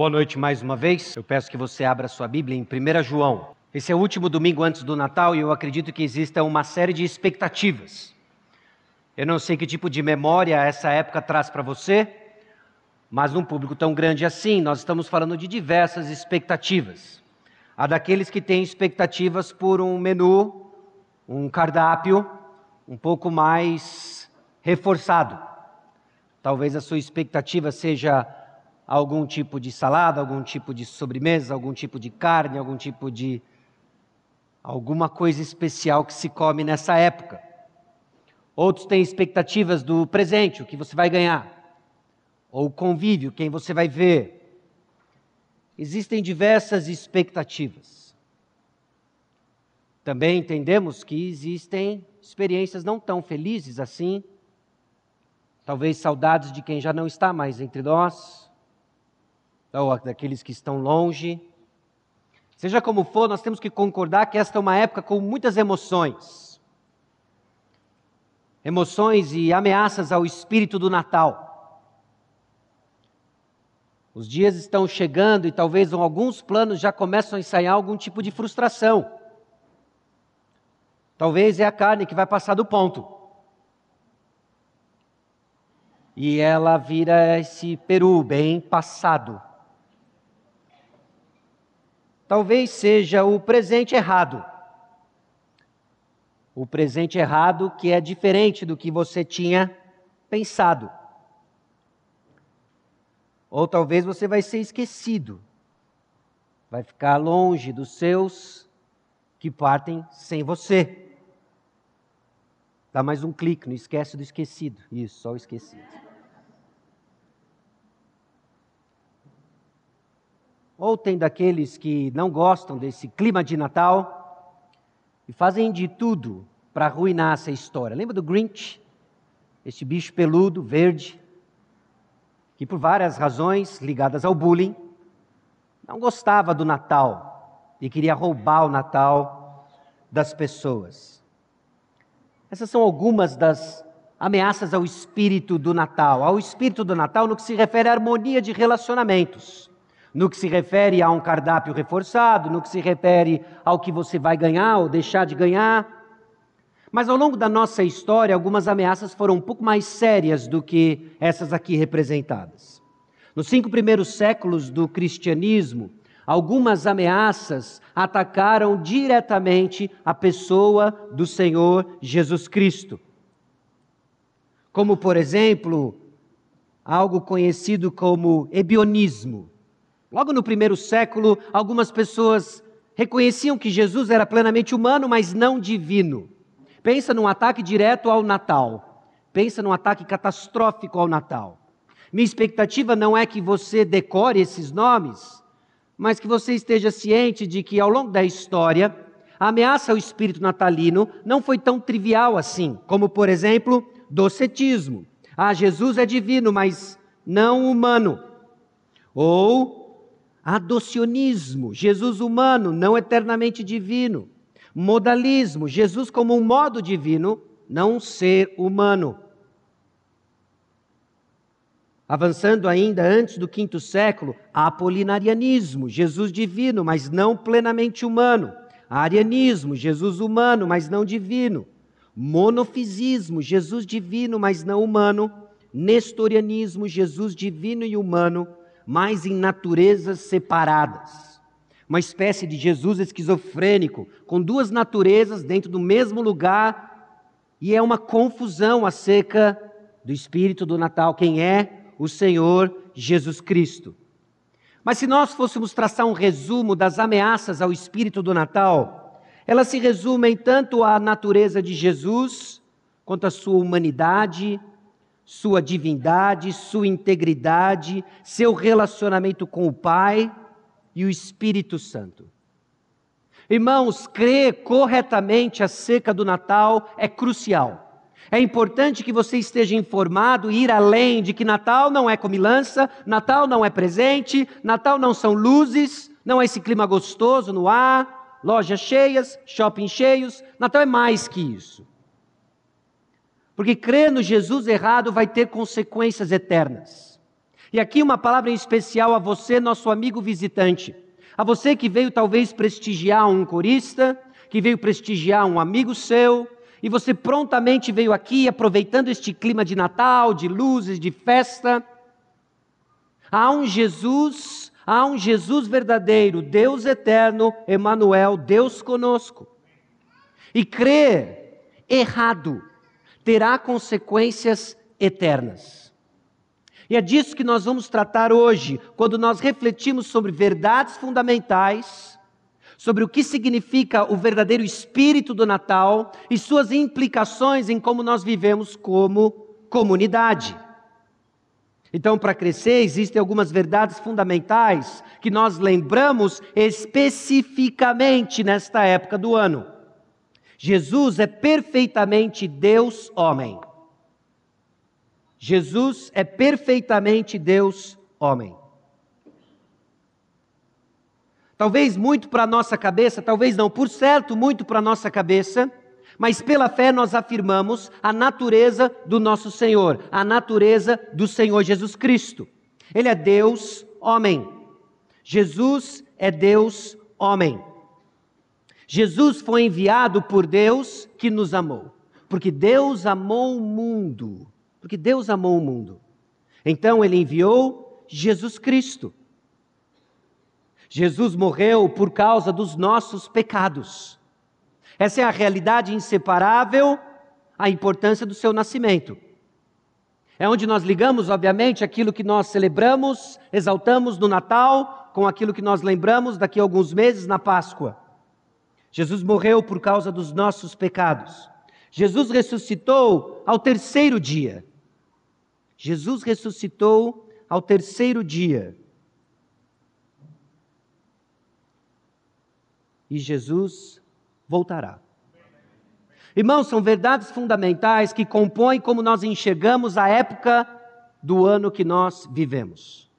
Boa noite mais uma vez. Eu peço que você abra sua Bíblia em 1 João. Esse é o último domingo antes do Natal e eu acredito que exista uma série de expectativas. Eu não sei que tipo de memória essa época traz para você, mas num público tão grande assim, nós estamos falando de diversas expectativas. Há daqueles que têm expectativas por um menu, um cardápio um pouco mais reforçado. Talvez a sua expectativa seja algum tipo de salada, algum tipo de sobremesa, algum tipo de carne, algum tipo de alguma coisa especial que se come nessa época. Outros têm expectativas do presente, o que você vai ganhar, ou o convívio, quem você vai ver. Existem diversas expectativas. Também entendemos que existem experiências não tão felizes assim, talvez saudades de quem já não está mais entre nós ou daqueles que estão longe. Seja como for, nós temos que concordar que esta é uma época com muitas emoções. Emoções e ameaças ao espírito do Natal. Os dias estão chegando e talvez alguns planos já começam a ensaiar algum tipo de frustração. Talvez é a carne que vai passar do ponto. E ela vira esse peru bem passado. Talvez seja o presente errado. O presente errado que é diferente do que você tinha pensado. Ou talvez você vai ser esquecido. Vai ficar longe dos seus que partem sem você. Dá mais um clique, não esquece do esquecido. Isso, só o esquecido. Ou tem daqueles que não gostam desse clima de Natal e fazem de tudo para arruinar essa história. Lembra do Grinch? Este bicho peludo, verde, que por várias razões ligadas ao bullying, não gostava do Natal e queria roubar o Natal das pessoas. Essas são algumas das ameaças ao espírito do Natal, ao espírito do Natal no que se refere à harmonia de relacionamentos no que se refere a um cardápio reforçado, no que se refere ao que você vai ganhar ou deixar de ganhar. Mas ao longo da nossa história, algumas ameaças foram um pouco mais sérias do que essas aqui representadas. Nos cinco primeiros séculos do cristianismo, algumas ameaças atacaram diretamente a pessoa do Senhor Jesus Cristo. Como, por exemplo, algo conhecido como ebionismo. Logo no primeiro século, algumas pessoas reconheciam que Jesus era plenamente humano, mas não divino. Pensa num ataque direto ao Natal. Pensa num ataque catastrófico ao Natal. Minha expectativa não é que você decore esses nomes, mas que você esteja ciente de que ao longo da história, a ameaça ao espírito natalino não foi tão trivial assim, como por exemplo, docetismo. Ah, Jesus é divino, mas não humano. Ou Adocionismo, Jesus humano, não eternamente divino. Modalismo, Jesus como um modo divino, não um ser humano. Avançando ainda antes do quinto século, apolinarianismo, Jesus divino, mas não plenamente humano. Arianismo, Jesus humano, mas não divino. Monofisismo, Jesus divino, mas não humano. Nestorianismo, Jesus divino e humano mas em naturezas separadas. Uma espécie de Jesus esquizofrênico, com duas naturezas dentro do mesmo lugar, e é uma confusão acerca do espírito do Natal, quem é o Senhor Jesus Cristo. Mas se nós fôssemos traçar um resumo das ameaças ao espírito do Natal, elas se resumem tanto à natureza de Jesus, quanto à sua humanidade, sua divindade, sua integridade, seu relacionamento com o Pai e o Espírito Santo. Irmãos, crer corretamente acerca do Natal é crucial. É importante que você esteja informado e ir além de que Natal não é comilança, Natal não é presente, Natal não são luzes, não é esse clima gostoso no ar, lojas cheias, shopping cheios. Natal é mais que isso. Porque crer no Jesus errado vai ter consequências eternas. E aqui uma palavra em especial a você, nosso amigo visitante. A você que veio talvez prestigiar um corista, que veio prestigiar um amigo seu, e você prontamente veio aqui aproveitando este clima de Natal, de luzes, de festa. Há um Jesus, há um Jesus verdadeiro, Deus eterno, Emanuel, Deus conosco. E crer errado terá consequências eternas. E é disso que nós vamos tratar hoje, quando nós refletimos sobre verdades fundamentais, sobre o que significa o verdadeiro espírito do Natal e suas implicações em como nós vivemos como comunidade. Então, para crescer, existem algumas verdades fundamentais que nós lembramos especificamente nesta época do ano. Jesus é perfeitamente Deus homem. Jesus é perfeitamente Deus homem. Talvez muito para nossa cabeça, talvez não, por certo, muito para nossa cabeça, mas pela fé nós afirmamos a natureza do nosso Senhor, a natureza do Senhor Jesus Cristo. Ele é Deus homem. Jesus é Deus homem. Jesus foi enviado por Deus que nos amou, porque Deus amou o mundo porque Deus amou o mundo. Então ele enviou Jesus Cristo. Jesus morreu por causa dos nossos pecados. Essa é a realidade inseparável à importância do seu nascimento. É onde nós ligamos, obviamente, aquilo que nós celebramos, exaltamos no Natal, com aquilo que nós lembramos daqui a alguns meses na Páscoa. Jesus morreu por causa dos nossos pecados. Jesus ressuscitou ao terceiro dia. Jesus ressuscitou ao terceiro dia. E Jesus voltará. Irmãos, são verdades fundamentais que compõem como nós enxergamos a época do ano que nós vivemos.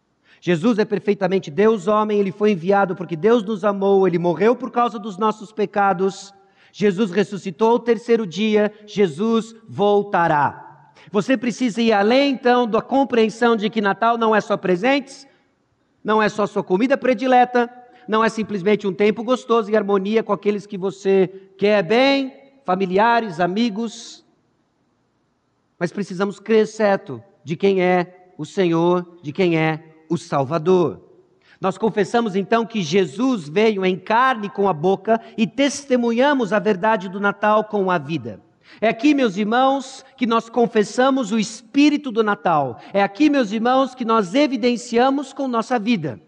Jesus é perfeitamente Deus, homem, ele foi enviado porque Deus nos amou, ele morreu por causa dos nossos pecados. Jesus ressuscitou ao terceiro dia, Jesus voltará. Você precisa ir além, então, da compreensão de que Natal não é só presentes, não é só sua comida predileta, não é simplesmente um tempo gostoso e harmonia com aqueles que você quer bem, familiares, amigos. Mas precisamos crer certo de quem é o Senhor, de quem é o Salvador. Nós confessamos então que Jesus veio em carne com a boca e testemunhamos a verdade do Natal com a vida. É aqui, meus irmãos, que nós confessamos o espírito do Natal. É aqui, meus irmãos, que nós evidenciamos com nossa vida.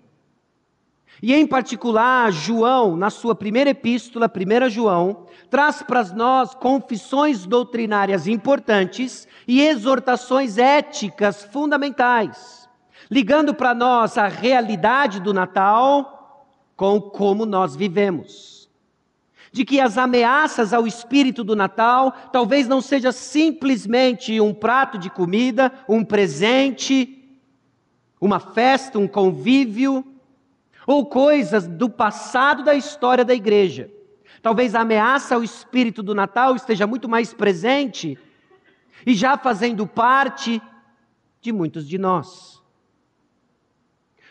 E em particular, João, na sua primeira epístola, 1 João, traz para nós confissões doutrinárias importantes e exortações éticas fundamentais, ligando para nós a realidade do Natal com como nós vivemos de que as ameaças ao espírito do Natal talvez não seja simplesmente um prato de comida, um presente, uma festa, um convívio, ou coisas do passado da história da igreja. Talvez a ameaça ao espírito do Natal esteja muito mais presente e já fazendo parte de muitos de nós.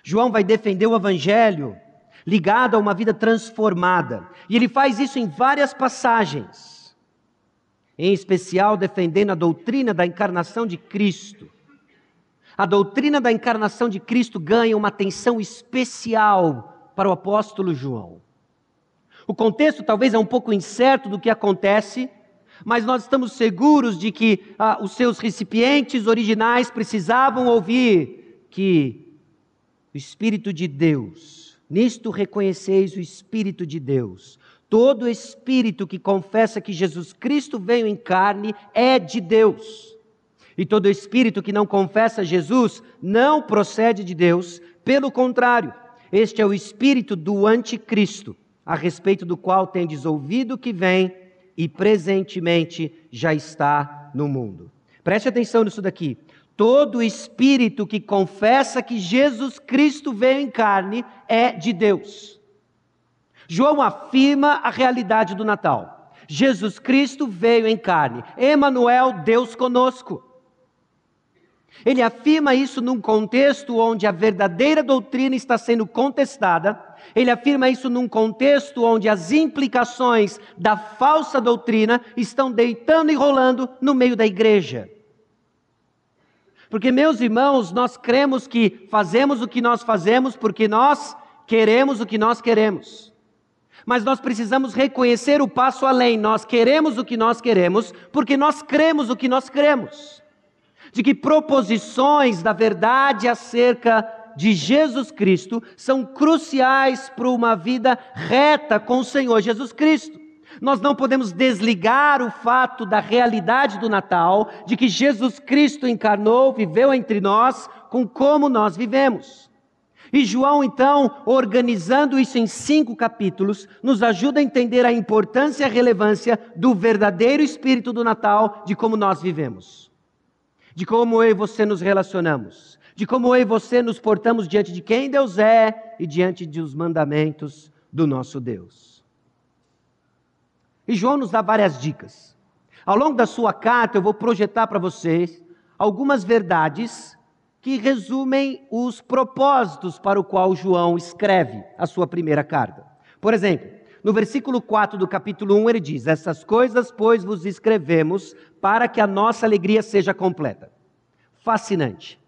João vai defender o evangelho ligado a uma vida transformada. E ele faz isso em várias passagens, em especial defendendo a doutrina da encarnação de Cristo. A doutrina da encarnação de Cristo ganha uma atenção especial para o apóstolo João. O contexto talvez é um pouco incerto do que acontece, mas nós estamos seguros de que ah, os seus recipientes originais precisavam ouvir que o Espírito de Deus Nisto reconheceis o Espírito de Deus. Todo espírito que confessa que Jesus Cristo veio em carne é de Deus. E todo espírito que não confessa Jesus não procede de Deus, pelo contrário, este é o espírito do anticristo, a respeito do qual tendes ouvido que vem e presentemente já está no mundo. Preste atenção nisso daqui. Todo espírito que confessa que Jesus Cristo veio em carne é de Deus. João afirma a realidade do Natal. Jesus Cristo veio em carne. Emanuel, Deus conosco. Ele afirma isso num contexto onde a verdadeira doutrina está sendo contestada. Ele afirma isso num contexto onde as implicações da falsa doutrina estão deitando e rolando no meio da igreja. Porque, meus irmãos, nós cremos que fazemos o que nós fazemos porque nós queremos o que nós queremos. Mas nós precisamos reconhecer o passo além. Nós queremos o que nós queremos porque nós cremos o que nós cremos de que proposições da verdade acerca de Jesus Cristo são cruciais para uma vida reta com o Senhor Jesus Cristo. Nós não podemos desligar o fato da realidade do Natal, de que Jesus Cristo encarnou, viveu entre nós, com como nós vivemos. E João, então, organizando isso em cinco capítulos, nos ajuda a entender a importância e a relevância do verdadeiro espírito do Natal, de como nós vivemos de como eu e você nos relacionamos, de como eu e você nos portamos diante de quem Deus é e diante dos mandamentos do nosso Deus. E João nos dá várias dicas. Ao longo da sua carta, eu vou projetar para vocês algumas verdades que resumem os propósitos para o qual João escreve a sua primeira carta. Por exemplo, no versículo 4 do capítulo 1, ele diz: Essas coisas, pois, vos escrevemos para que a nossa alegria seja completa. Fascinante.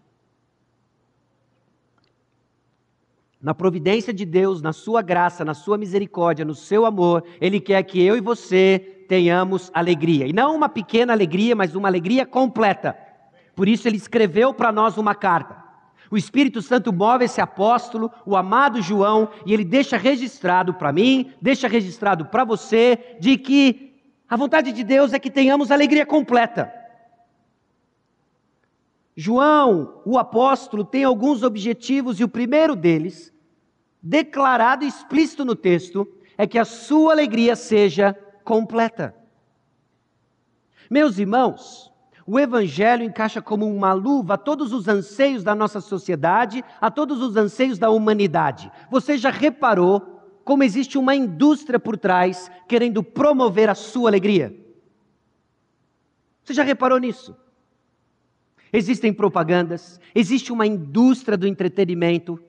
Na providência de Deus, na sua graça, na sua misericórdia, no seu amor, Ele quer que eu e você tenhamos alegria. E não uma pequena alegria, mas uma alegria completa. Por isso, Ele escreveu para nós uma carta. O Espírito Santo move esse apóstolo, o amado João, e ele deixa registrado para mim, deixa registrado para você, de que a vontade de Deus é que tenhamos alegria completa. João, o apóstolo, tem alguns objetivos, e o primeiro deles, declarado e explícito no texto, é que a sua alegria seja completa. Meus irmãos, o Evangelho encaixa como uma luva a todos os anseios da nossa sociedade, a todos os anseios da humanidade. Você já reparou como existe uma indústria por trás querendo promover a sua alegria? Você já reparou nisso? Existem propagandas, existe uma indústria do entretenimento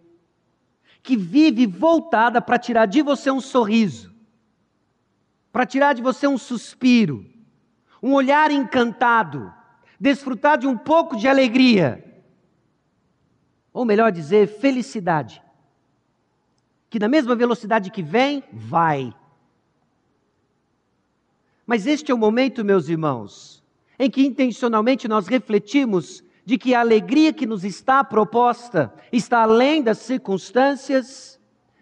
que vive voltada para tirar de você um sorriso, para tirar de você um suspiro, um olhar encantado, desfrutar de um pouco de alegria, ou melhor dizer, felicidade, que na mesma velocidade que vem, vai. Mas este é o momento, meus irmãos, em que intencionalmente nós refletimos de que a alegria que nos está proposta está além das circunstâncias,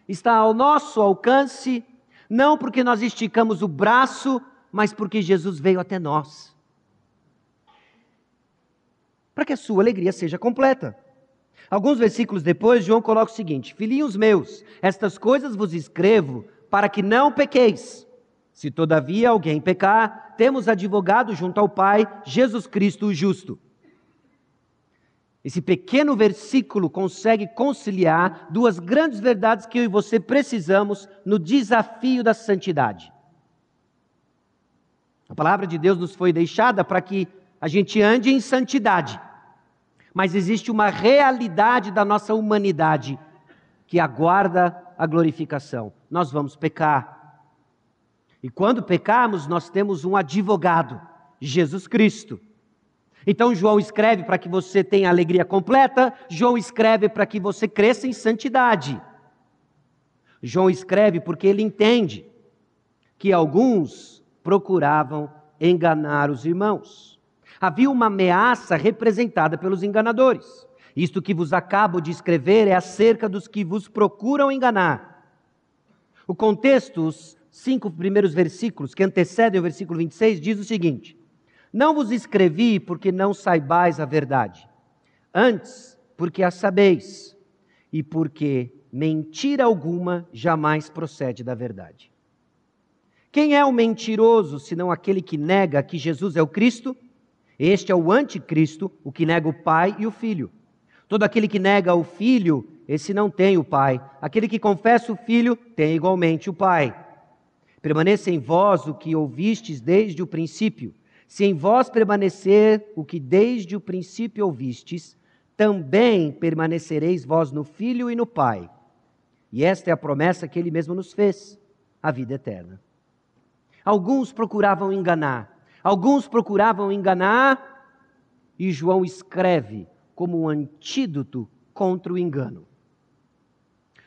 está ao nosso alcance, não porque nós esticamos o braço, mas porque Jesus veio até nós para que a sua alegria seja completa. Alguns versículos depois, João coloca o seguinte: Filhinhos meus, estas coisas vos escrevo para que não pequeis. Se todavia alguém pecar, temos advogado junto ao Pai, Jesus Cristo o justo. Esse pequeno versículo consegue conciliar duas grandes verdades que eu e você precisamos no desafio da santidade. A palavra de Deus nos foi deixada para que a gente ande em santidade. Mas existe uma realidade da nossa humanidade que aguarda a glorificação. Nós vamos pecar. E quando pecarmos, nós temos um advogado, Jesus Cristo. Então João escreve para que você tenha alegria completa, João escreve para que você cresça em santidade. João escreve porque ele entende que alguns procuravam enganar os irmãos havia uma ameaça representada pelos enganadores. Isto que vos acabo de escrever é acerca dos que vos procuram enganar. O contexto, os cinco primeiros versículos que antecedem o versículo 26, diz o seguinte: Não vos escrevi porque não saibais a verdade, antes porque a sabeis, e porque mentira alguma jamais procede da verdade. Quem é o mentiroso senão aquele que nega que Jesus é o Cristo? Este é o anticristo, o que nega o Pai e o Filho. Todo aquele que nega o Filho, esse não tem o Pai. Aquele que confessa o Filho, tem igualmente o Pai. Permaneça em vós o que ouvistes desde o princípio. Se em vós permanecer o que desde o princípio ouvistes, também permanecereis vós no Filho e no Pai. E esta é a promessa que ele mesmo nos fez, a vida eterna. Alguns procuravam enganar, alguns procuravam enganar, e João escreve como um antídoto contra o engano.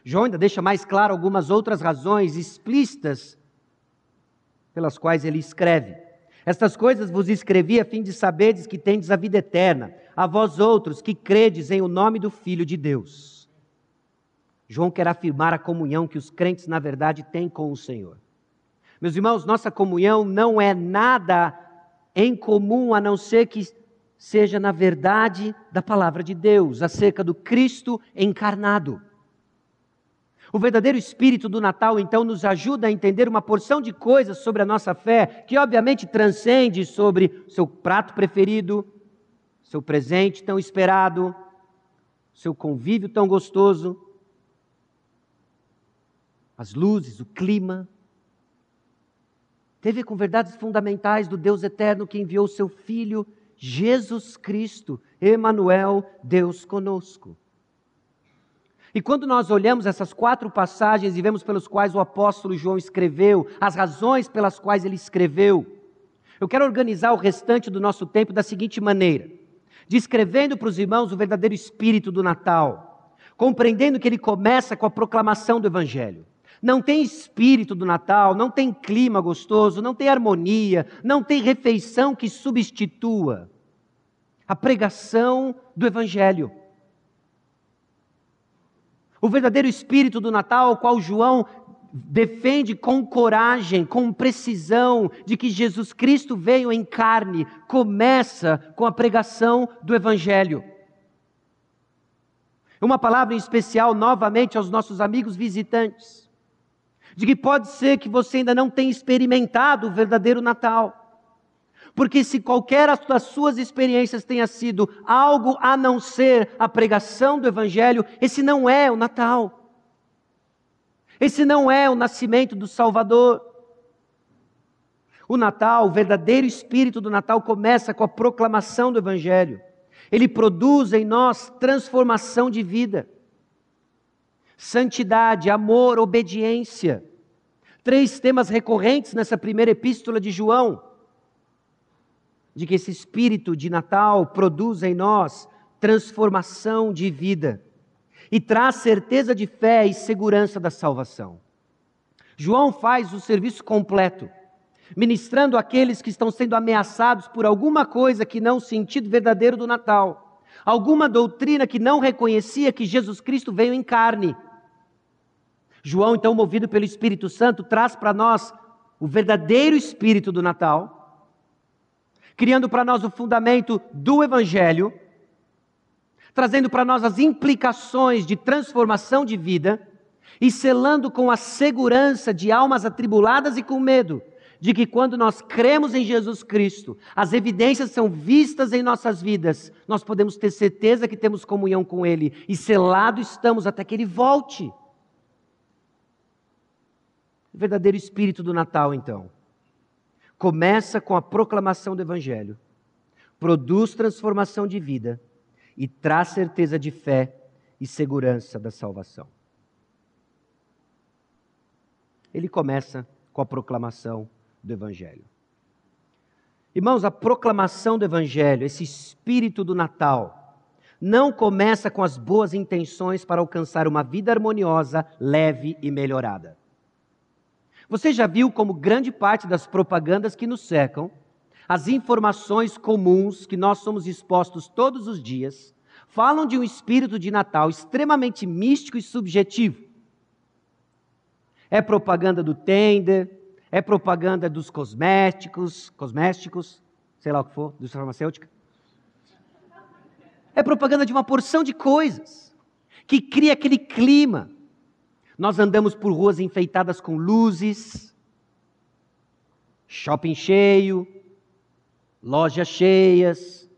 João ainda deixa mais claro algumas outras razões explícitas pelas quais ele escreve. Estas coisas vos escrevi a fim de saberdes que tendes a vida eterna, a vós outros que credes em o nome do Filho de Deus. João quer afirmar a comunhão que os crentes, na verdade, têm com o Senhor. Meus irmãos, nossa comunhão não é nada em comum a não ser que seja, na verdade, da palavra de Deus, acerca do Cristo encarnado. O verdadeiro espírito do Natal, então, nos ajuda a entender uma porção de coisas sobre a nossa fé, que obviamente transcende sobre seu prato preferido, seu presente tão esperado, seu convívio tão gostoso, as luzes, o clima. Teve com verdades fundamentais do Deus eterno que enviou seu Filho, Jesus Cristo, Emanuel, Deus conosco. E quando nós olhamos essas quatro passagens e vemos pelos quais o apóstolo João escreveu, as razões pelas quais ele escreveu, eu quero organizar o restante do nosso tempo da seguinte maneira: descrevendo para os irmãos o verdadeiro espírito do Natal, compreendendo que ele começa com a proclamação do Evangelho. Não tem espírito do Natal, não tem clima gostoso, não tem harmonia, não tem refeição que substitua a pregação do Evangelho. O verdadeiro espírito do Natal, o qual João defende com coragem, com precisão, de que Jesus Cristo veio em carne, começa com a pregação do Evangelho. Uma palavra em especial, novamente, aos nossos amigos visitantes, de que pode ser que você ainda não tenha experimentado o verdadeiro Natal. Porque se qualquer das suas experiências tenha sido algo a não ser a pregação do Evangelho, esse não é o Natal. Esse não é o nascimento do Salvador. O Natal, o verdadeiro espírito do Natal começa com a proclamação do Evangelho. Ele produz em nós transformação de vida, santidade, amor, obediência. Três temas recorrentes nessa primeira epístola de João de que esse espírito de Natal produz em nós transformação de vida e traz certeza de fé e segurança da salvação. João faz o serviço completo, ministrando aqueles que estão sendo ameaçados por alguma coisa que não o sentido verdadeiro do Natal, alguma doutrina que não reconhecia que Jesus Cristo veio em carne. João, então, movido pelo Espírito Santo, traz para nós o verdadeiro espírito do Natal criando para nós o fundamento do Evangelho, trazendo para nós as implicações de transformação de vida e selando com a segurança de almas atribuladas e com medo, de que quando nós cremos em Jesus Cristo, as evidências são vistas em nossas vidas, nós podemos ter certeza que temos comunhão com Ele e selado estamos até que Ele volte. O verdadeiro espírito do Natal, então começa com a proclamação do Evangelho, produz transformação de vida e traz certeza de fé e segurança da salvação. Ele começa com a proclamação do Evangelho. Irmãos, a proclamação do Evangelho, esse espírito do Natal, não começa com as boas intenções para alcançar uma vida harmoniosa, leve e melhorada. Você já viu como grande parte das propagandas que nos cercam, as informações comuns que nós somos expostos todos os dias, falam de um espírito de Natal extremamente místico e subjetivo. É propaganda do tender, é propaganda dos cosméticos, cosméticos, sei lá o que for, dos farmacêutica. É propaganda de uma porção de coisas que cria aquele clima nós andamos por ruas enfeitadas com luzes, shopping cheio, lojas cheias,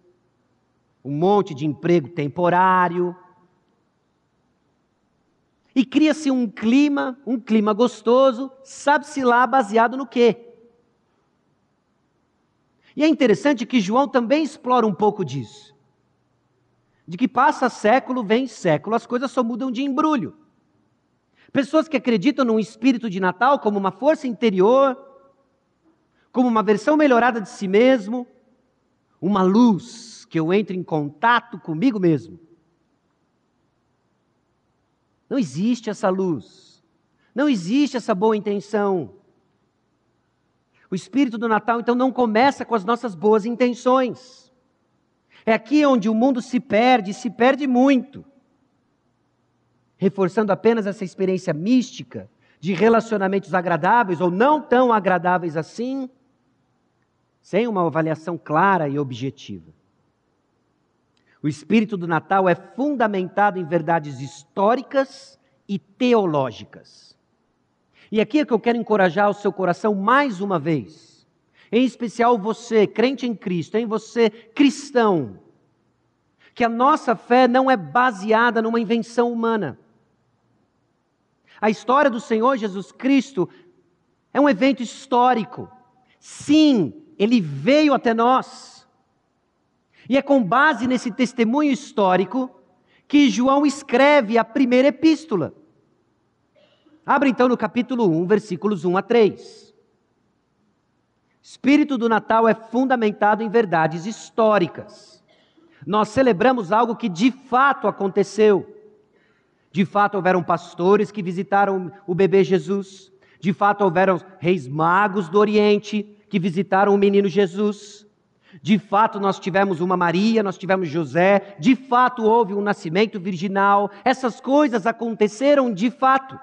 um monte de emprego temporário. E cria-se um clima, um clima gostoso, sabe-se lá baseado no quê? E é interessante que João também explora um pouco disso. De que passa século, vem século, as coisas só mudam de embrulho. Pessoas que acreditam num espírito de Natal como uma força interior, como uma versão melhorada de si mesmo, uma luz que eu entro em contato comigo mesmo. Não existe essa luz. Não existe essa boa intenção. O espírito do Natal, então, não começa com as nossas boas intenções. É aqui onde o mundo se perde, se perde muito. Reforçando apenas essa experiência mística de relacionamentos agradáveis ou não tão agradáveis assim, sem uma avaliação clara e objetiva. O espírito do Natal é fundamentado em verdades históricas e teológicas. E aqui é que eu quero encorajar o seu coração mais uma vez. Em especial você, crente em Cristo, em você, cristão, que a nossa fé não é baseada numa invenção humana. A história do Senhor Jesus Cristo é um evento histórico. Sim, ele veio até nós. E é com base nesse testemunho histórico que João escreve a primeira epístola. Abra então no capítulo 1, versículos 1 a 3. Espírito do Natal é fundamentado em verdades históricas. Nós celebramos algo que de fato aconteceu. De fato, houveram pastores que visitaram o bebê Jesus. De fato, houveram reis magos do Oriente que visitaram o menino Jesus. De fato, nós tivemos uma Maria, nós tivemos José, de fato houve um nascimento virginal, essas coisas aconteceram de fato.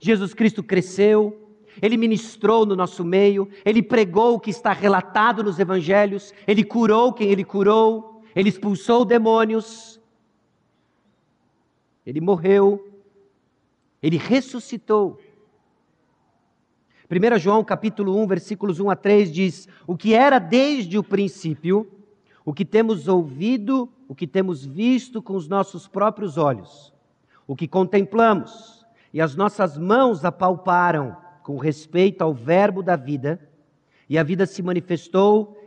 Jesus Cristo cresceu, ele ministrou no nosso meio, ele pregou o que está relatado nos evangelhos, ele curou quem ele curou, ele expulsou demônios, ele morreu, ele ressuscitou. 1 João capítulo 1, versículos 1 a 3 diz: O que era desde o princípio, o que temos ouvido, o que temos visto com os nossos próprios olhos, o que contemplamos e as nossas mãos apalparam com respeito ao Verbo da vida, e a vida se manifestou,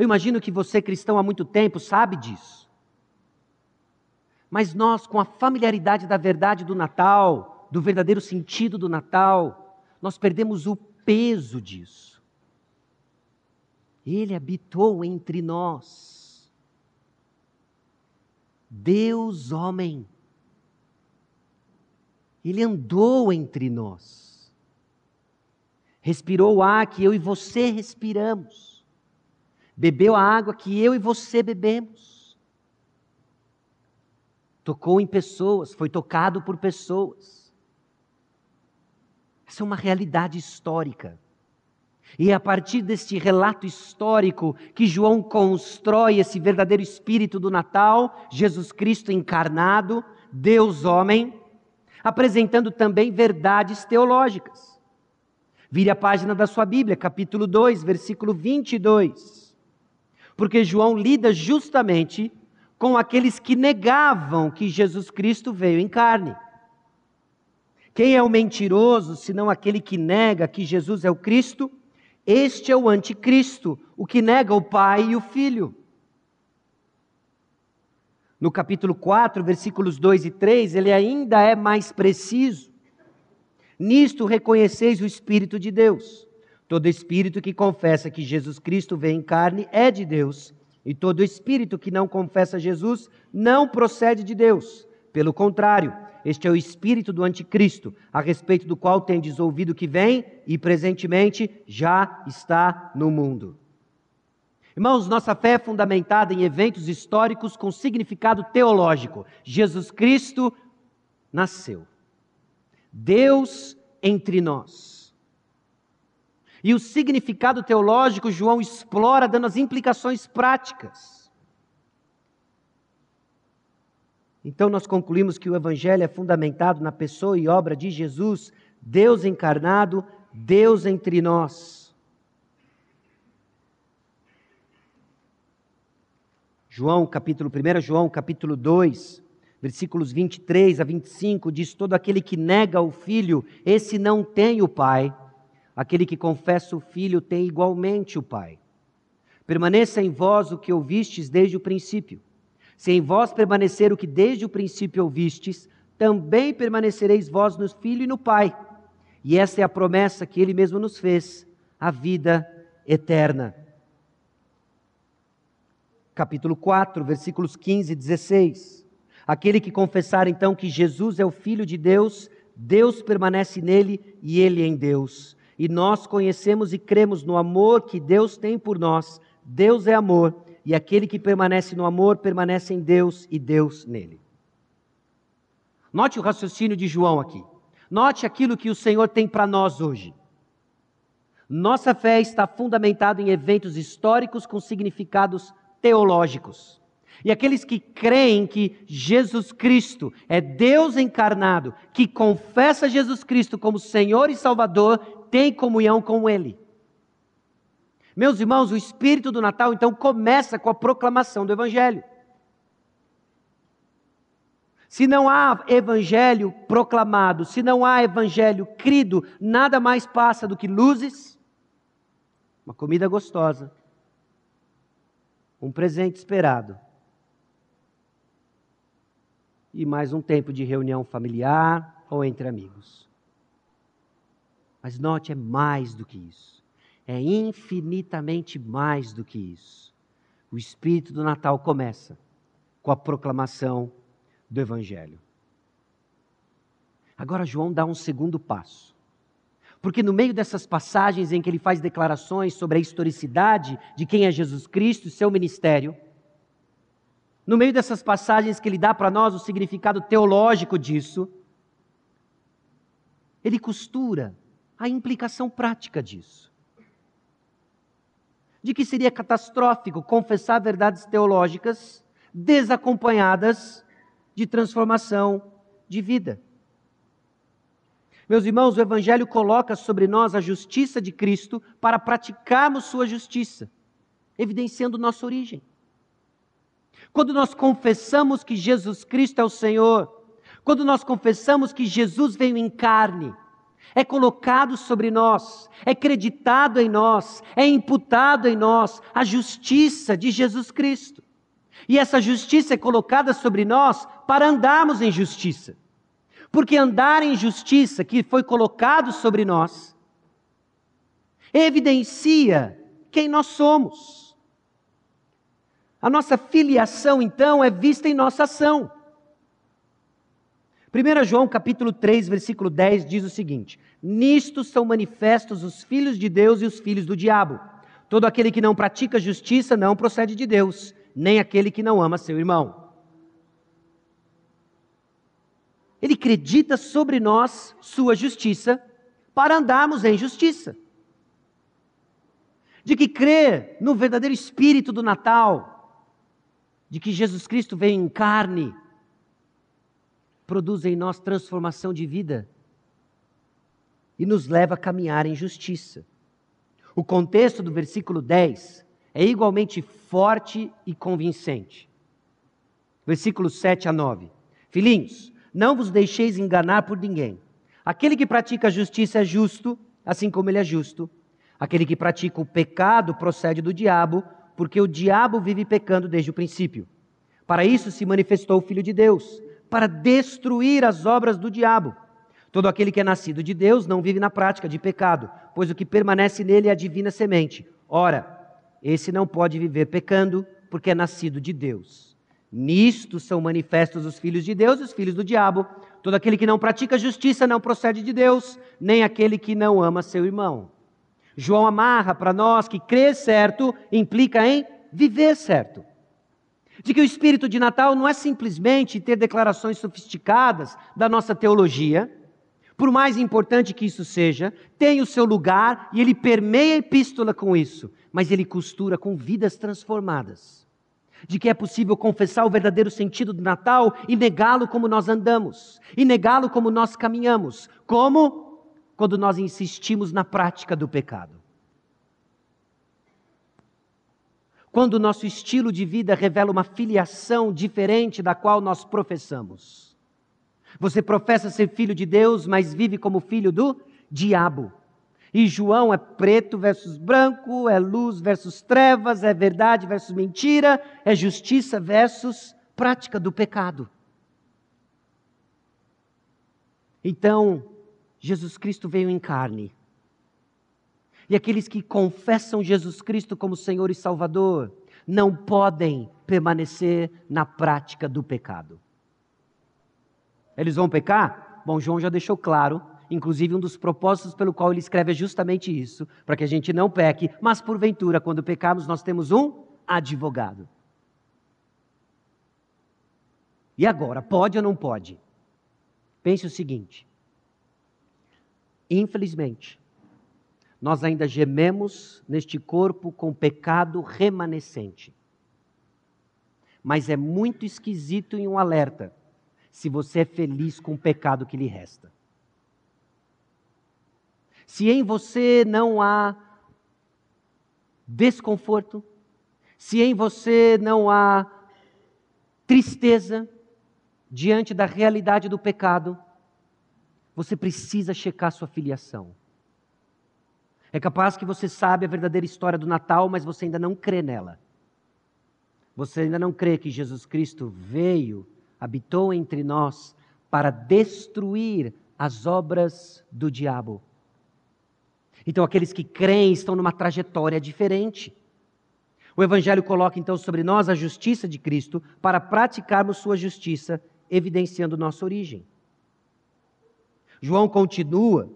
Eu imagino que você, cristão há muito tempo, sabe disso. Mas nós, com a familiaridade da verdade do Natal, do verdadeiro sentido do Natal, nós perdemos o peso disso. Ele habitou entre nós. Deus, homem. Ele andou entre nós. Respirou o ar que eu e você respiramos. Bebeu a água que eu e você bebemos. Tocou em pessoas, foi tocado por pessoas essa é uma realidade histórica. E é a partir deste relato histórico que João constrói esse verdadeiro espírito do Natal, Jesus Cristo encarnado, Deus homem, apresentando também verdades teológicas. Vire a página da sua Bíblia, capítulo 2, versículo 22. Porque João lida justamente com aqueles que negavam que Jesus Cristo veio em carne. Quem é o mentiroso, senão aquele que nega que Jesus é o Cristo? Este é o anticristo, o que nega o Pai e o Filho. No capítulo 4, versículos 2 e 3, ele ainda é mais preciso. Nisto reconheceis o Espírito de Deus. Todo espírito que confessa que Jesus Cristo vem em carne é de Deus, e todo espírito que não confessa Jesus não procede de Deus. Pelo contrário, este é o espírito do anticristo, a respeito do qual tendes ouvido que vem e presentemente já está no mundo. Irmãos, nossa fé é fundamentada em eventos históricos com significado teológico. Jesus Cristo nasceu. Deus entre nós. E o significado teológico João explora dando as implicações práticas. Então nós concluímos que o evangelho é fundamentado na pessoa e obra de Jesus, Deus encarnado, Deus entre nós. João, capítulo 1 João, capítulo 2, versículos 23 a 25, diz: Todo aquele que nega o filho, esse não tem o Pai. Aquele que confessa o filho tem igualmente o Pai. Permaneça em vós o que ouvistes desde o princípio. Se em vós permanecer o que desde o princípio ouvistes, também permanecereis vós no Filho e no Pai. E essa é a promessa que ele mesmo nos fez, a vida eterna. Capítulo 4, versículos 15 e 16. Aquele que confessar então que Jesus é o Filho de Deus, Deus permanece nele e ele em Deus. E nós conhecemos e cremos no amor que Deus tem por nós. Deus é amor, e aquele que permanece no amor permanece em Deus e Deus nele. Note o raciocínio de João aqui. Note aquilo que o Senhor tem para nós hoje. Nossa fé está fundamentada em eventos históricos com significados teológicos. E aqueles que creem que Jesus Cristo é Deus encarnado, que confessa Jesus Cristo como Senhor e Salvador, têm comunhão com Ele. Meus irmãos, o espírito do Natal então começa com a proclamação do Evangelho. Se não há evangelho proclamado, se não há evangelho crido, nada mais passa do que luzes, uma comida gostosa, um presente esperado e mais um tempo de reunião familiar ou entre amigos. Mas note, é mais do que isso. É infinitamente mais do que isso. O espírito do Natal começa com a proclamação do Evangelho. Agora, João dá um segundo passo. Porque no meio dessas passagens em que ele faz declarações sobre a historicidade de quem é Jesus Cristo e seu ministério, no meio dessas passagens que ele dá para nós o significado teológico disso, ele costura a implicação prática disso. De que seria catastrófico confessar verdades teológicas desacompanhadas de transformação de vida. Meus irmãos, o Evangelho coloca sobre nós a justiça de Cristo para praticarmos Sua justiça, evidenciando nossa origem. Quando nós confessamos que Jesus Cristo é o Senhor, quando nós confessamos que Jesus veio em carne, é colocado sobre nós, é creditado em nós, é imputado em nós a justiça de Jesus Cristo. E essa justiça é colocada sobre nós para andarmos em justiça. Porque andar em justiça, que foi colocado sobre nós, evidencia quem nós somos. A nossa filiação, então, é vista em nossa ação. 1 João capítulo 3, versículo 10 diz o seguinte: Nisto são manifestos os filhos de Deus e os filhos do diabo. Todo aquele que não pratica justiça não procede de Deus, nem aquele que não ama seu irmão. Ele acredita sobre nós sua justiça para andarmos em justiça. De que crer no verdadeiro espírito do Natal, de que Jesus Cristo veio em carne, produz em nós transformação de vida e nos leva a caminhar em justiça. O contexto do versículo 10 é igualmente forte e convincente. Versículos 7 a 9. Filhinhos, não vos deixeis enganar por ninguém. Aquele que pratica a justiça é justo, assim como ele é justo. Aquele que pratica o pecado procede do diabo, porque o diabo vive pecando desde o princípio. Para isso se manifestou o Filho de Deus, para destruir as obras do diabo. Todo aquele que é nascido de Deus não vive na prática de pecado, pois o que permanece nele é a divina semente. Ora, esse não pode viver pecando, porque é nascido de Deus. Nisto são manifestos os filhos de Deus e os filhos do diabo. Todo aquele que não pratica justiça não procede de Deus, nem aquele que não ama seu irmão. João amarra para nós que crer certo implica em viver certo. De que o espírito de Natal não é simplesmente ter declarações sofisticadas da nossa teologia, por mais importante que isso seja, tem o seu lugar e ele permeia a epístola com isso, mas ele costura com vidas transformadas. De que é possível confessar o verdadeiro sentido do Natal e negá-lo como nós andamos, e negá-lo como nós caminhamos. Como? Quando nós insistimos na prática do pecado. Quando o nosso estilo de vida revela uma filiação diferente da qual nós professamos. Você professa ser filho de Deus, mas vive como filho do diabo. E João é preto versus branco, é luz versus trevas, é verdade versus mentira, é justiça versus prática do pecado. Então, Jesus Cristo veio em carne. E aqueles que confessam Jesus Cristo como Senhor e Salvador não podem permanecer na prática do pecado. Eles vão pecar? Bom, João já deixou claro, inclusive um dos propósitos pelo qual ele escreve é justamente isso, para que a gente não peque, mas porventura, quando pecarmos, nós temos um advogado. E agora, pode ou não pode? Pense o seguinte: infelizmente, nós ainda gememos neste corpo com pecado remanescente. Mas é muito esquisito e um alerta se você é feliz com o pecado que lhe resta. Se em você não há desconforto, se em você não há tristeza diante da realidade do pecado, você precisa checar sua filiação. É capaz que você sabe a verdadeira história do Natal, mas você ainda não crê nela. Você ainda não crê que Jesus Cristo veio habitou entre nós para destruir as obras do diabo. Então, aqueles que creem estão numa trajetória diferente. O Evangelho coloca então sobre nós a justiça de Cristo para praticarmos sua justiça, evidenciando nossa origem. João continua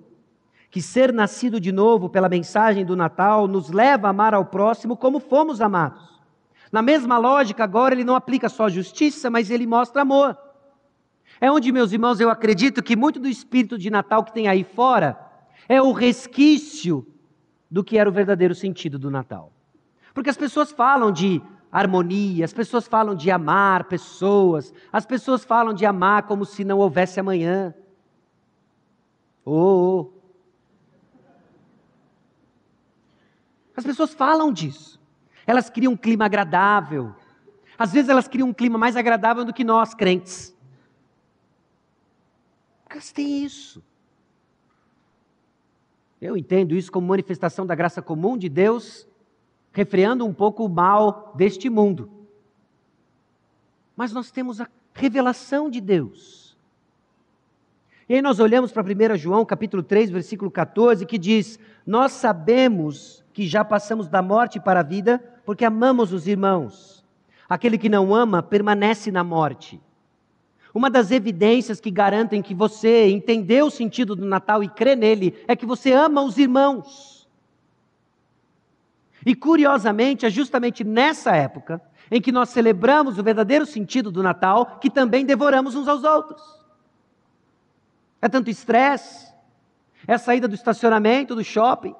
que ser nascido de novo pela mensagem do Natal nos leva a amar ao próximo como fomos amados. Na mesma lógica, agora ele não aplica só justiça, mas ele mostra amor. É onde, meus irmãos, eu acredito que muito do espírito de Natal que tem aí fora é o resquício do que era o verdadeiro sentido do Natal. Porque as pessoas falam de harmonia, as pessoas falam de amar pessoas, as pessoas falam de amar como se não houvesse amanhã. Oh, oh. As pessoas falam disso. Elas criam um clima agradável. Às vezes elas criam um clima mais agradável do que nós, crentes. Elas têm isso. Eu entendo isso como manifestação da graça comum de Deus, refreando um pouco o mal deste mundo. Mas nós temos a revelação de Deus. E aí nós olhamos para 1 João capítulo 3, versículo 14, que diz: Nós sabemos que já passamos da morte para a vida, porque amamos os irmãos. Aquele que não ama permanece na morte. Uma das evidências que garantem que você entendeu o sentido do Natal e crê nele é que você ama os irmãos. E curiosamente, é justamente nessa época em que nós celebramos o verdadeiro sentido do Natal que também devoramos uns aos outros. É tanto estresse, é a saída do estacionamento, do shopping,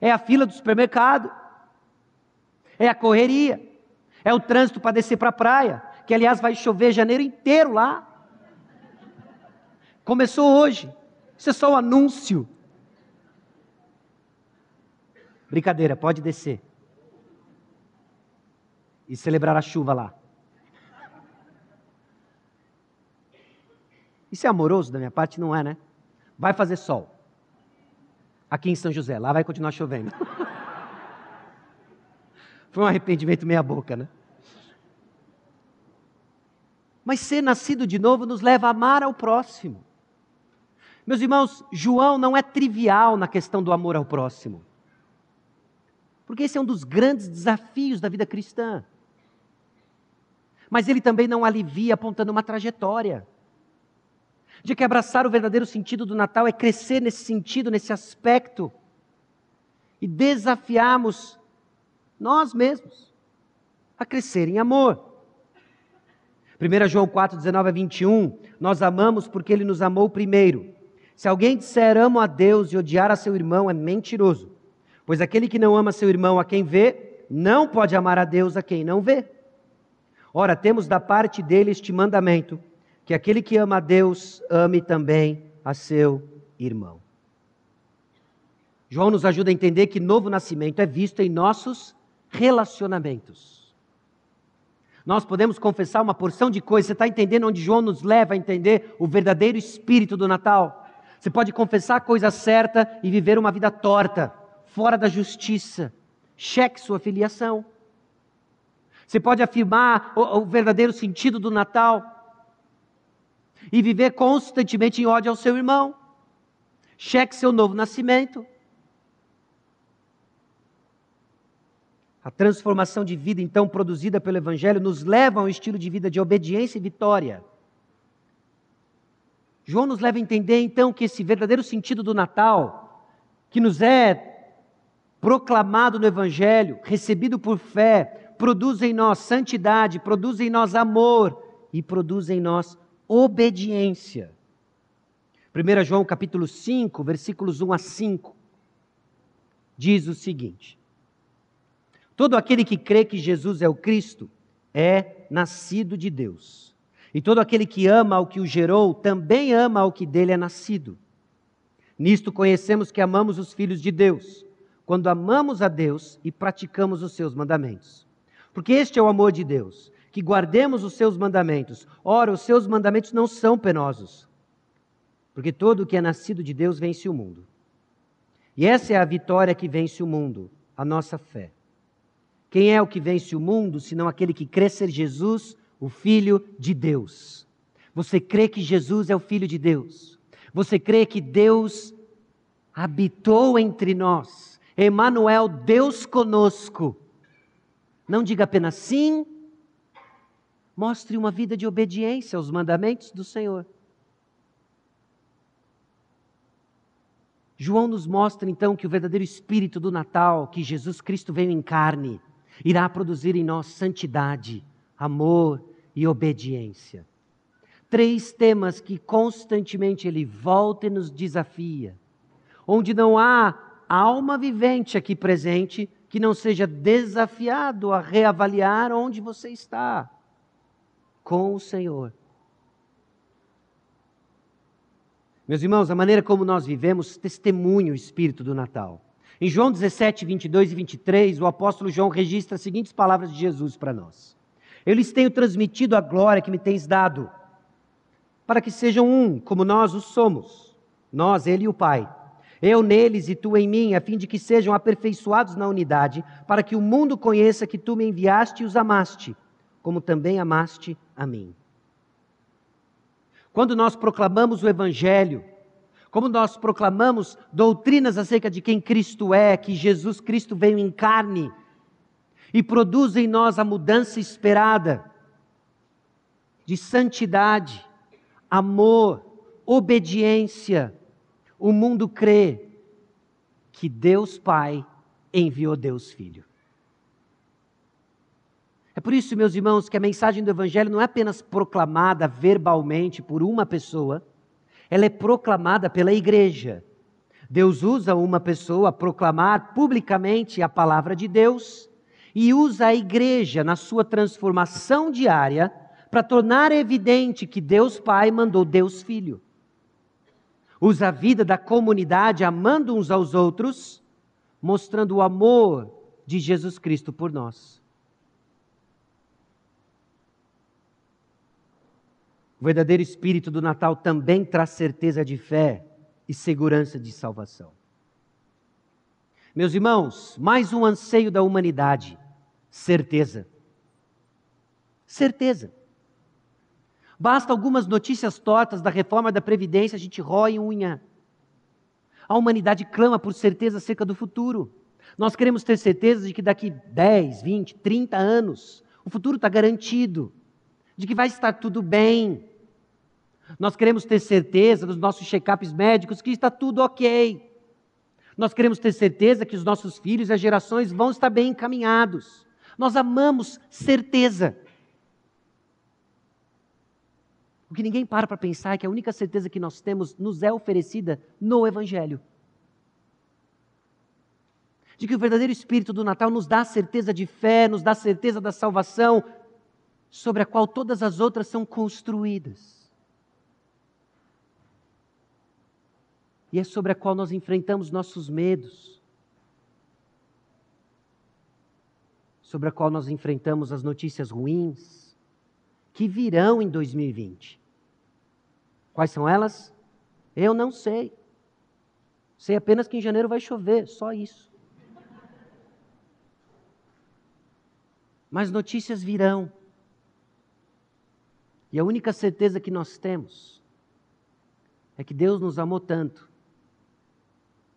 é a fila do supermercado, é a correria, é o trânsito para descer para a praia, que aliás vai chover janeiro inteiro lá. Começou hoje, isso é só o anúncio. Brincadeira, pode descer. E celebrar a chuva lá. Isso é amoroso da minha parte? Não é, né? Vai fazer sol. Aqui em São José, lá vai continuar chovendo. Foi um arrependimento meia-boca, né? Mas ser nascido de novo nos leva a amar ao próximo. Meus irmãos, João não é trivial na questão do amor ao próximo. Porque esse é um dos grandes desafios da vida cristã. Mas ele também não alivia apontando uma trajetória. De que abraçar o verdadeiro sentido do Natal é crescer nesse sentido, nesse aspecto. E desafiarmos nós mesmos, a crescer em amor. 1 João 4, 19 a 21, nós amamos porque ele nos amou primeiro. Se alguém disser amo a Deus e odiar a seu irmão, é mentiroso. Pois aquele que não ama seu irmão a quem vê, não pode amar a Deus a quem não vê. Ora, temos da parte dele este mandamento: que aquele que ama a Deus, ame também a seu irmão. João nos ajuda a entender que novo nascimento é visto em nossos relacionamentos. Nós podemos confessar uma porção de coisas, você está entendendo onde João nos leva a entender o verdadeiro espírito do Natal? Você pode confessar a coisa certa e viver uma vida torta, fora da justiça. Cheque sua filiação. Você pode afirmar o, o verdadeiro sentido do Natal e viver constantemente em ódio ao seu irmão. Cheque seu novo nascimento. A transformação de vida, então, produzida pelo Evangelho, nos leva a um estilo de vida de obediência e vitória. João nos leva a entender então que esse verdadeiro sentido do Natal, que nos é proclamado no Evangelho, recebido por fé, produz em nós santidade, produz em nós amor e produz em nós obediência. 1 João capítulo 5, versículos 1 a 5, diz o seguinte: Todo aquele que crê que Jesus é o Cristo é nascido de Deus. E todo aquele que ama ao que o gerou, também ama ao que dele é nascido. Nisto conhecemos que amamos os filhos de Deus, quando amamos a Deus e praticamos os seus mandamentos. Porque este é o amor de Deus, que guardemos os seus mandamentos. Ora, os seus mandamentos não são penosos, porque todo o que é nascido de Deus vence o mundo. E essa é a vitória que vence o mundo, a nossa fé. Quem é o que vence o mundo, senão aquele que crê ser Jesus, o Filho de Deus. Você crê que Jesus é o Filho de Deus? Você crê que Deus habitou entre nós? Emmanuel, Deus conosco. Não diga apenas sim, mostre uma vida de obediência aos mandamentos do Senhor. João nos mostra então que o verdadeiro espírito do Natal, que Jesus Cristo veio em carne, irá produzir em nós santidade, amor, e obediência. Três temas que constantemente ele volta e nos desafia, onde não há alma vivente aqui presente que não seja desafiado a reavaliar onde você está com o Senhor. Meus irmãos, a maneira como nós vivemos testemunha o espírito do Natal. Em João 17, 22 e 23, o apóstolo João registra as seguintes palavras de Jesus para nós. Eu lhes tenho transmitido a glória que me tens dado, para que sejam um, como nós os somos, nós, Ele e o Pai. Eu neles e tu em mim, a fim de que sejam aperfeiçoados na unidade, para que o mundo conheça que tu me enviaste e os amaste, como também amaste a mim. Quando nós proclamamos o Evangelho, como nós proclamamos doutrinas acerca de quem Cristo é, que Jesus Cristo veio em carne, e produz em nós a mudança esperada de santidade, amor, obediência. O mundo crê que Deus Pai enviou Deus Filho. É por isso, meus irmãos, que a mensagem do Evangelho não é apenas proclamada verbalmente por uma pessoa, ela é proclamada pela igreja. Deus usa uma pessoa a proclamar publicamente a palavra de Deus e usa a igreja na sua transformação diária para tornar evidente que Deus Pai mandou Deus Filho. Usa a vida da comunidade amando uns aos outros, mostrando o amor de Jesus Cristo por nós. O verdadeiro espírito do Natal também traz certeza de fé e segurança de salvação. Meus irmãos, mais um anseio da humanidade: certeza. Certeza. Basta algumas notícias tortas da reforma da Previdência, a gente rói unha. A humanidade clama por certeza acerca do futuro. Nós queremos ter certeza de que daqui 10, 20, 30 anos, o futuro está garantido, de que vai estar tudo bem. Nós queremos ter certeza dos nossos check-ups médicos que está tudo ok. Nós queremos ter certeza que os nossos filhos e as gerações vão estar bem encaminhados. Nós amamos certeza. O que ninguém para para pensar é que a única certeza que nós temos nos é oferecida no Evangelho. De que o verdadeiro Espírito do Natal nos dá certeza de fé, nos dá certeza da salvação, sobre a qual todas as outras são construídas. E é sobre a qual nós enfrentamos nossos medos, sobre a qual nós enfrentamos as notícias ruins que virão em 2020. Quais são elas? Eu não sei. Sei apenas que em janeiro vai chover, só isso. Mas notícias virão. E a única certeza que nós temos é que Deus nos amou tanto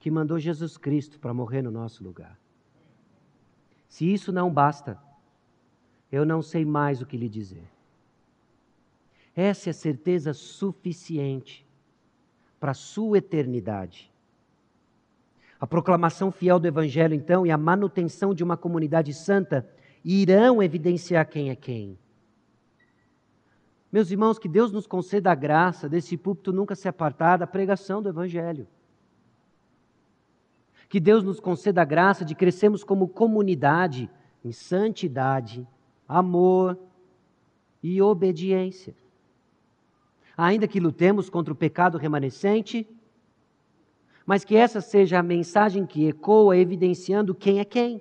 que mandou Jesus Cristo para morrer no nosso lugar. Se isso não basta, eu não sei mais o que lhe dizer. Essa é a certeza suficiente para a sua eternidade. A proclamação fiel do Evangelho, então, e a manutenção de uma comunidade santa irão evidenciar quem é quem. Meus irmãos, que Deus nos conceda a graça desse púlpito nunca se apartar da pregação do Evangelho. Que Deus nos conceda a graça de crescermos como comunidade em santidade, amor e obediência. Ainda que lutemos contra o pecado remanescente, mas que essa seja a mensagem que ecoa evidenciando quem é quem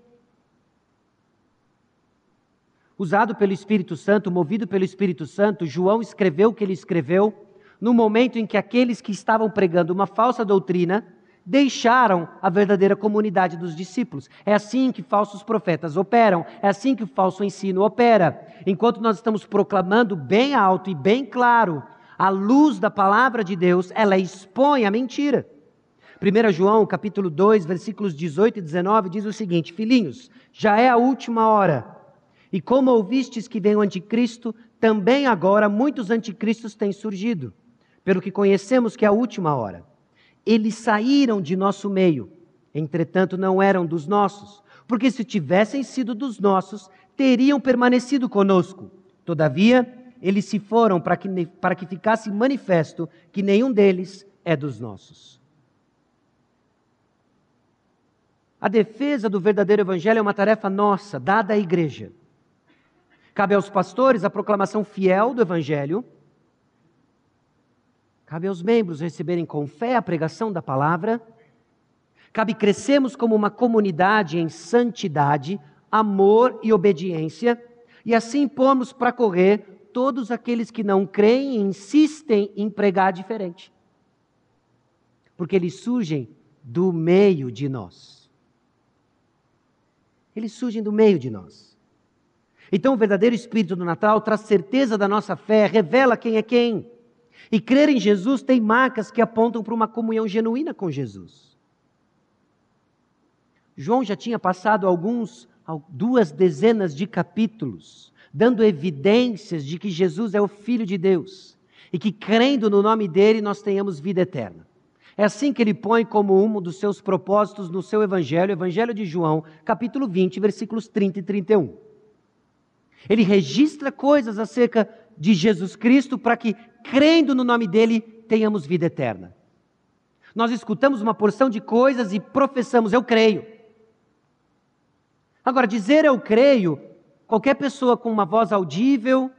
usado pelo Espírito Santo, movido pelo Espírito Santo, João escreveu o que ele escreveu no momento em que aqueles que estavam pregando uma falsa doutrina deixaram a verdadeira comunidade dos discípulos. É assim que falsos profetas operam, é assim que o falso ensino opera. Enquanto nós estamos proclamando bem alto e bem claro a luz da palavra de Deus, ela expõe a mentira. 1 João, capítulo 2, versículos 18 e 19 diz o seguinte: Filhinhos, já é a última hora. E como ouvistes que vem o anticristo, também agora muitos anticristos têm surgido, pelo que conhecemos que é a última hora. Eles saíram de nosso meio, entretanto não eram dos nossos, porque se tivessem sido dos nossos, teriam permanecido conosco. Todavia, eles se foram para que, para que ficasse manifesto que nenhum deles é dos nossos. A defesa do verdadeiro evangelho é uma tarefa nossa, dada à igreja. Cabe aos pastores a proclamação fiel do Evangelho. Cabe aos membros receberem com fé a pregação da palavra. Cabe crescermos como uma comunidade em santidade, amor e obediência, e assim pormos para correr todos aqueles que não creem e insistem em pregar diferente. Porque eles surgem do meio de nós. Eles surgem do meio de nós. Então, o verdadeiro espírito do Natal traz certeza da nossa fé, revela quem é quem. E crer em Jesus tem marcas que apontam para uma comunhão genuína com Jesus. João já tinha passado alguns, duas dezenas de capítulos, dando evidências de que Jesus é o Filho de Deus e que crendo no nome dele nós tenhamos vida eterna. É assim que ele põe como um dos seus propósitos no seu Evangelho, Evangelho de João, capítulo 20, versículos 30 e 31. Ele registra coisas acerca de Jesus Cristo para que, crendo no nome dele, tenhamos vida eterna. Nós escutamos uma porção de coisas e professamos, eu creio. Agora, dizer eu creio, qualquer pessoa com uma voz audível,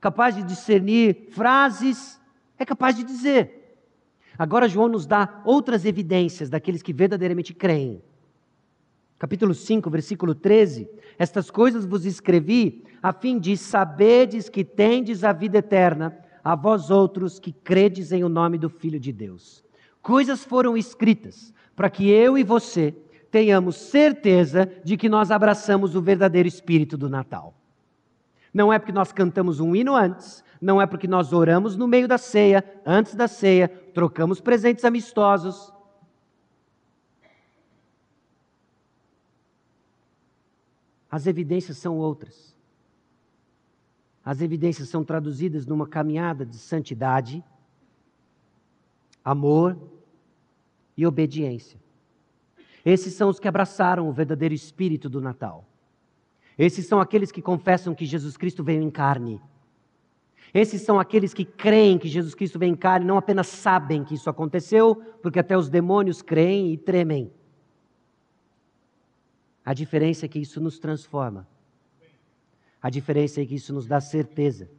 capaz de discernir frases, é capaz de dizer. Agora, João nos dá outras evidências daqueles que verdadeiramente creem. Capítulo 5, versículo 13: Estas coisas vos escrevi a fim de saberdes que tendes a vida eterna, a vós outros que credes em o nome do Filho de Deus. Coisas foram escritas para que eu e você tenhamos certeza de que nós abraçamos o verdadeiro espírito do Natal. Não é porque nós cantamos um hino antes, não é porque nós oramos no meio da ceia, antes da ceia, trocamos presentes amistosos, As evidências são outras. As evidências são traduzidas numa caminhada de santidade, amor e obediência. Esses são os que abraçaram o verdadeiro espírito do Natal. Esses são aqueles que confessam que Jesus Cristo veio em carne. Esses são aqueles que creem que Jesus Cristo vem em carne, não apenas sabem que isso aconteceu, porque até os demônios creem e tremem. A diferença é que isso nos transforma. A diferença é que isso nos dá certeza.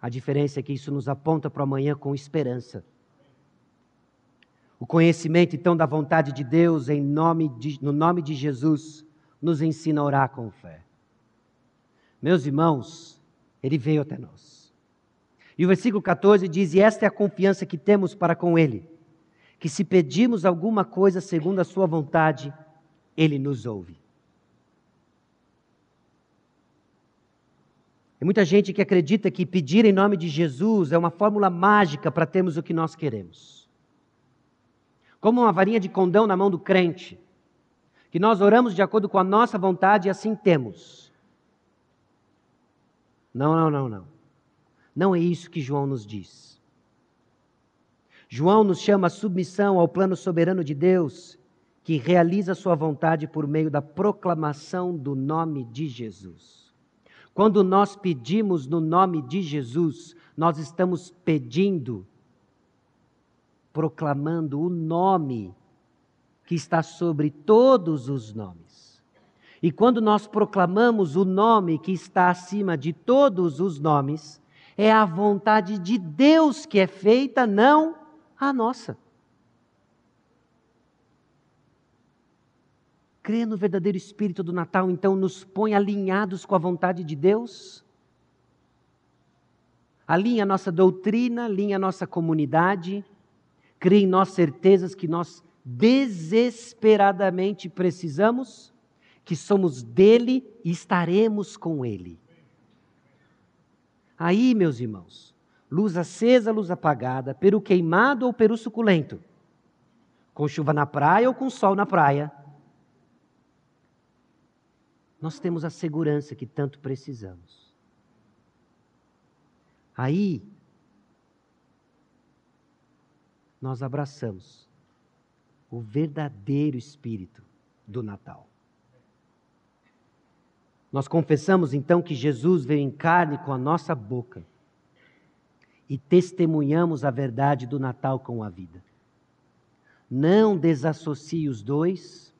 A diferença é que isso nos aponta para amanhã com esperança. O conhecimento, então, da vontade de Deus em nome de, no nome de Jesus nos ensina a orar com fé. Meus irmãos, ele veio até nós. E o versículo 14 diz: E esta é a confiança que temos para com Ele, que se pedimos alguma coisa segundo a Sua vontade, Ele nos ouve. Tem muita gente que acredita que pedir em nome de Jesus é uma fórmula mágica para termos o que nós queremos. Como uma varinha de condão na mão do crente, que nós oramos de acordo com a nossa vontade e assim temos. Não, não, não, não. Não é isso que João nos diz. João nos chama a submissão ao plano soberano de Deus, que realiza sua vontade por meio da proclamação do nome de Jesus. Quando nós pedimos no nome de Jesus, nós estamos pedindo, proclamando o nome que está sobre todos os nomes. E quando nós proclamamos o nome que está acima de todos os nomes, é a vontade de Deus que é feita, não a nossa. Crer no verdadeiro espírito do Natal, então, nos põe alinhados com a vontade de Deus? Alinha a nossa doutrina, alinha a nossa comunidade, cria em nós certezas que nós desesperadamente precisamos, que somos dele e estaremos com ele. Aí, meus irmãos, luz acesa, luz apagada, peru queimado ou peru suculento, com chuva na praia ou com sol na praia, nós temos a segurança que tanto precisamos. Aí, nós abraçamos o verdadeiro espírito do Natal. Nós confessamos então que Jesus veio em carne com a nossa boca e testemunhamos a verdade do Natal com a vida. Não desassocie os dois,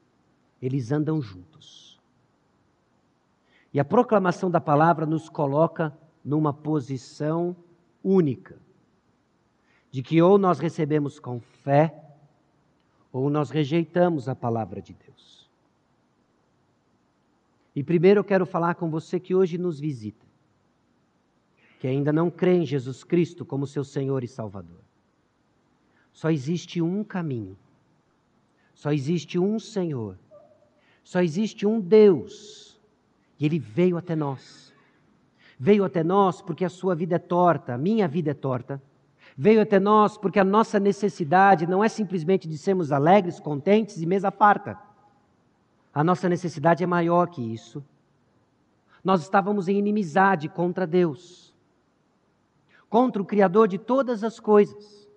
eles andam juntos. E a proclamação da palavra nos coloca numa posição única, de que ou nós recebemos com fé, ou nós rejeitamos a palavra de Deus. E primeiro eu quero falar com você que hoje nos visita, que ainda não crê em Jesus Cristo como seu Senhor e Salvador. Só existe um caminho, só existe um Senhor, só existe um Deus e ele veio até nós. Veio até nós porque a sua vida é torta, a minha vida é torta. Veio até nós porque a nossa necessidade não é simplesmente de sermos alegres, contentes e mesa farta. A nossa necessidade é maior que isso. Nós estávamos em inimizade contra Deus, contra o Criador de todas as coisas.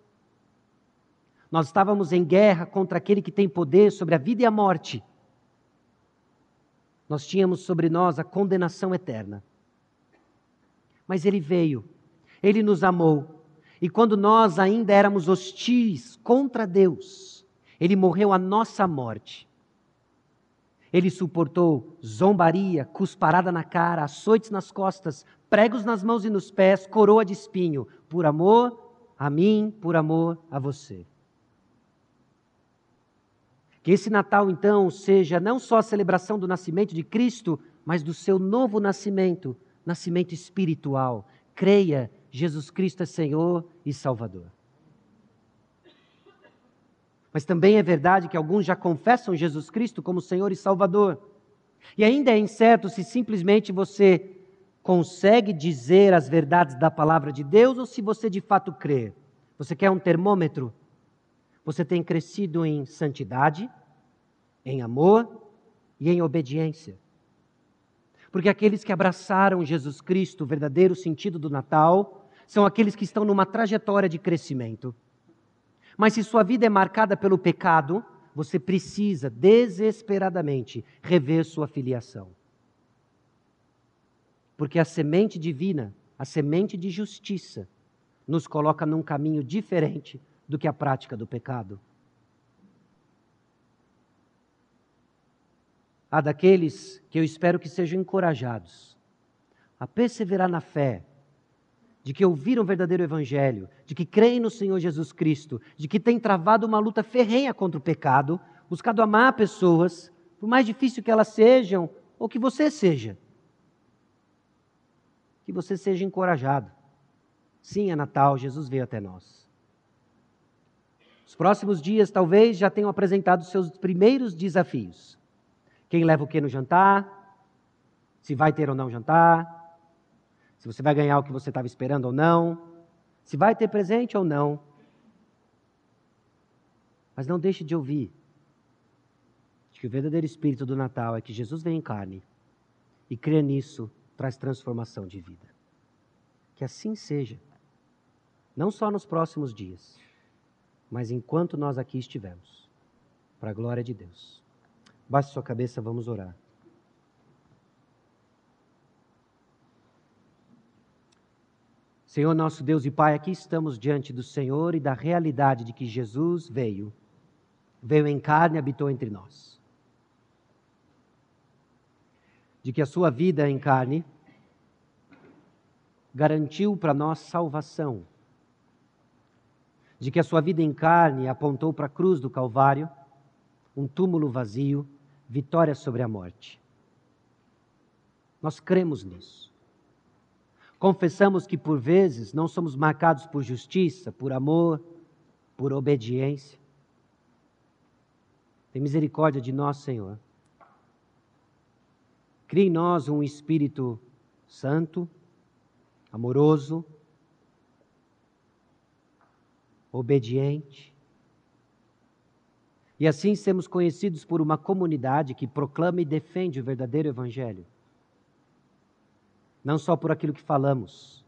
Nós estávamos em guerra contra aquele que tem poder sobre a vida e a morte nós tínhamos sobre nós a condenação eterna. Mas Ele veio, Ele nos amou, e quando nós ainda éramos hostis contra Deus, Ele morreu a nossa morte. Ele suportou zombaria, cusparada na cara, açoites nas costas, pregos nas mãos e nos pés, coroa de espinho, por amor a mim, por amor a você. Que esse Natal, então, seja não só a celebração do nascimento de Cristo, mas do seu novo nascimento, nascimento espiritual. Creia, Jesus Cristo é Senhor e Salvador. Mas também é verdade que alguns já confessam Jesus Cristo como Senhor e Salvador. E ainda é incerto se simplesmente você consegue dizer as verdades da palavra de Deus ou se você de fato crê. Você quer um termômetro? Você tem crescido em santidade, em amor e em obediência. Porque aqueles que abraçaram Jesus Cristo, o verdadeiro sentido do Natal, são aqueles que estão numa trajetória de crescimento. Mas se sua vida é marcada pelo pecado, você precisa desesperadamente rever sua filiação. Porque a semente divina, a semente de justiça nos coloca num caminho diferente do que a prática do pecado. Há daqueles que eu espero que sejam encorajados a perseverar na fé, de que ouviram o verdadeiro evangelho, de que creem no Senhor Jesus Cristo, de que têm travado uma luta ferrenha contra o pecado, buscado amar pessoas, por mais difícil que elas sejam, ou que você seja. Que você seja encorajado. Sim, é Natal, Jesus veio até nós. Os próximos dias talvez já tenham apresentado seus primeiros desafios. Quem leva o que no jantar? Se vai ter ou não jantar? Se você vai ganhar o que você estava esperando ou não? Se vai ter presente ou não? Mas não deixe de ouvir que o verdadeiro espírito do Natal é que Jesus vem em carne e crer nisso traz transformação de vida. Que assim seja. Não só nos próximos dias, mas enquanto nós aqui estivermos. Para a glória de Deus. Baixe sua cabeça, vamos orar. Senhor nosso Deus e Pai, aqui estamos diante do Senhor e da realidade de que Jesus veio, veio em carne e habitou entre nós. De que a sua vida em carne garantiu para nós salvação. De que a sua vida em carne apontou para a cruz do Calvário, um túmulo vazio, vitória sobre a morte. Nós cremos nisso. Confessamos que por vezes não somos marcados por justiça, por amor, por obediência. Tem misericórdia de nós, Senhor. Crie em nós um espírito santo, amoroso, obediente, e assim sermos conhecidos por uma comunidade que proclama e defende o verdadeiro Evangelho. Não só por aquilo que falamos,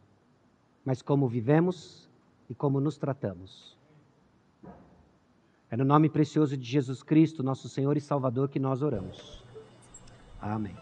mas como vivemos e como nos tratamos. É no nome precioso de Jesus Cristo, nosso Senhor e Salvador, que nós oramos. Amém.